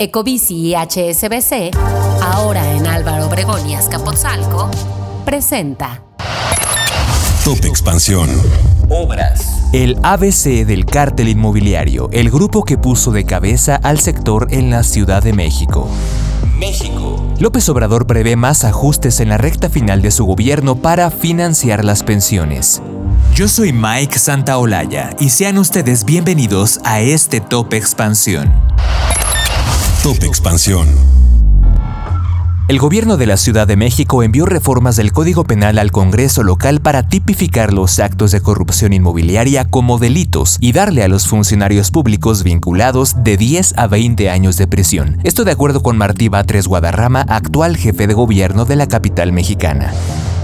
Ecobici y HSBC, ahora en Álvaro Obregón y Azcapotzalco, presenta Top Expansión. Obras. El ABC del cártel inmobiliario, el grupo que puso de cabeza al sector en la Ciudad de México. México. López Obrador prevé más ajustes en la recta final de su gobierno para financiar las pensiones. Yo soy Mike Santaolalla y sean ustedes bienvenidos a este Top Expansión. Top Expansión. El gobierno de la Ciudad de México envió reformas del Código Penal al Congreso local para tipificar los actos de corrupción inmobiliaria como delitos y darle a los funcionarios públicos vinculados de 10 a 20 años de prisión. Esto de acuerdo con Martí Batres Guadarrama, actual jefe de gobierno de la capital mexicana.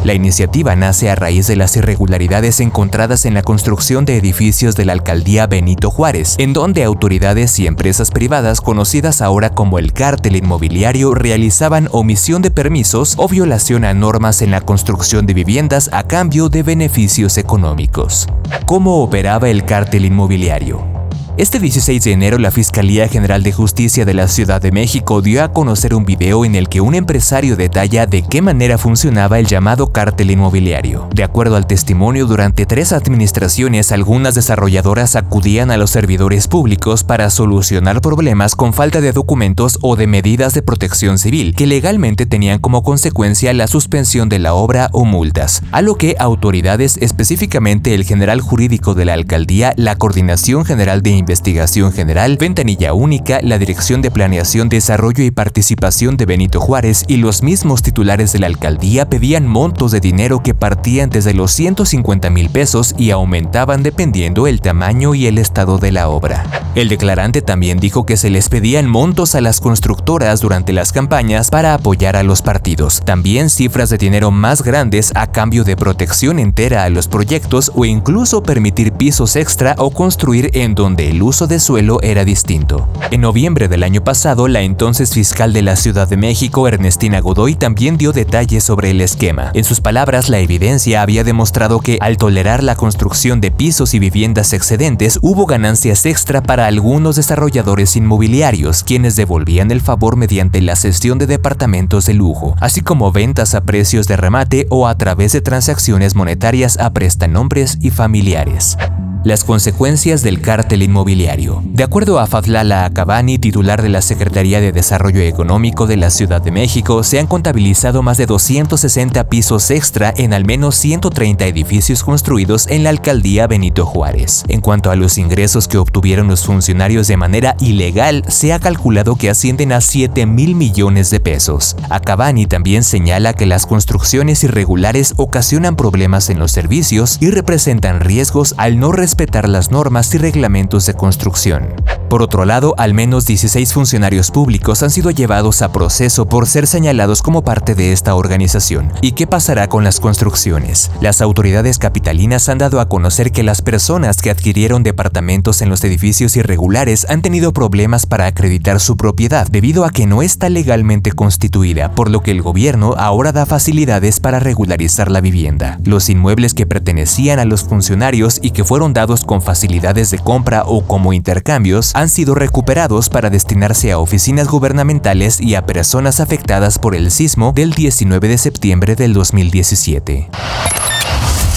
La iniciativa nace a raíz de las irregularidades encontradas en la construcción de edificios de la alcaldía Benito Juárez, en donde autoridades y empresas privadas conocidas ahora como el cártel inmobiliario realizaban omisión de permisos o violación a normas en la construcción de viviendas a cambio de beneficios económicos. ¿Cómo operaba el cártel inmobiliario? Este 16 de enero la Fiscalía General de Justicia de la Ciudad de México dio a conocer un video en el que un empresario detalla de qué manera funcionaba el llamado cártel inmobiliario. De acuerdo al testimonio, durante tres administraciones algunas desarrolladoras acudían a los servidores públicos para solucionar problemas con falta de documentos o de medidas de protección civil, que legalmente tenían como consecuencia la suspensión de la obra o multas, a lo que autoridades, específicamente el general jurídico de la alcaldía, la Coordinación General de Investigación General, Ventanilla Única, la Dirección de Planeación, Desarrollo y Participación de Benito Juárez y los mismos titulares de la alcaldía pedían montos de dinero que partían desde los 150 mil pesos y aumentaban dependiendo el tamaño y el estado de la obra. El declarante también dijo que se les pedían montos a las constructoras durante las campañas para apoyar a los partidos, también cifras de dinero más grandes a cambio de protección entera a los proyectos o incluso permitir pisos extra o construir en donde el uso de suelo era distinto. En noviembre del año pasado, la entonces fiscal de la Ciudad de México, Ernestina Godoy, también dio detalles sobre el esquema. En sus palabras, la evidencia había demostrado que, al tolerar la construcción de pisos y viviendas excedentes, hubo ganancias extra para algunos desarrolladores inmobiliarios, quienes devolvían el favor mediante la cesión de departamentos de lujo, así como ventas a precios de remate o a través de transacciones monetarias a prestanombres y familiares las consecuencias del cártel inmobiliario. De acuerdo a Fadlala Acabani, titular de la Secretaría de Desarrollo Económico de la Ciudad de México, se han contabilizado más de 260 pisos extra en al menos 130 edificios construidos en la alcaldía Benito Juárez. En cuanto a los ingresos que obtuvieron los funcionarios de manera ilegal, se ha calculado que ascienden a 7 mil millones de pesos. Acabani también señala que las construcciones irregulares ocasionan problemas en los servicios y representan riesgos al no respetar las normas y reglamentos de construcción. Por otro lado, al menos 16 funcionarios públicos han sido llevados a proceso por ser señalados como parte de esta organización. ¿Y qué pasará con las construcciones? Las autoridades capitalinas han dado a conocer que las personas que adquirieron departamentos en los edificios irregulares han tenido problemas para acreditar su propiedad debido a que no está legalmente constituida, por lo que el gobierno ahora da facilidades para regularizar la vivienda. Los inmuebles que pertenecían a los funcionarios y que fueron dados con facilidades de compra o como intercambios han sido recuperados para destinarse a oficinas gubernamentales y a personas afectadas por el sismo del 19 de septiembre del 2017.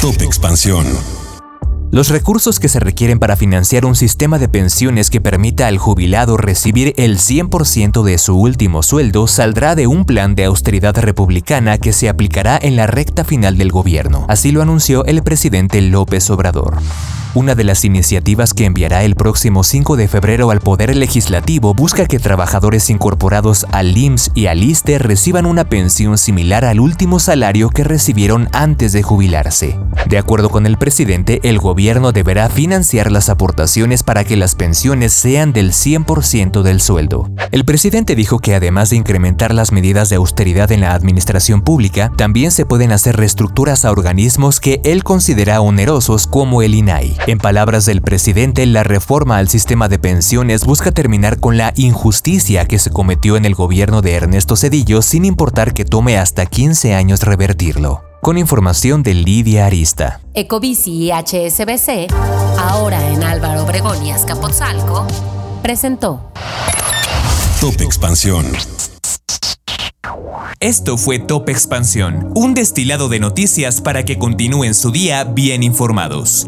Top Expansión. Los recursos que se requieren para financiar un sistema de pensiones que permita al jubilado recibir el 100% de su último sueldo saldrá de un plan de austeridad republicana que se aplicará en la recta final del gobierno. Así lo anunció el presidente López Obrador. Una de las iniciativas que enviará el próximo 5 de febrero al Poder Legislativo busca que trabajadores incorporados al IMSS y al ISTE reciban una pensión similar al último salario que recibieron antes de jubilarse. De acuerdo con el presidente, el gobierno deberá financiar las aportaciones para que las pensiones sean del 100% del sueldo. El presidente dijo que además de incrementar las medidas de austeridad en la administración pública, también se pueden hacer reestructuras a organismos que él considera onerosos como el INAI. En palabras del presidente, la reforma al sistema de pensiones busca terminar con la injusticia que se cometió en el gobierno de Ernesto Cedillo sin importar que tome hasta 15 años revertirlo. Con información de Lidia Arista. Ecobici y HSBC, ahora en Álvaro Obregón y Azcapotzalco, presentó Top Expansión. Esto fue Top Expansión, un destilado de noticias para que continúen su día bien informados.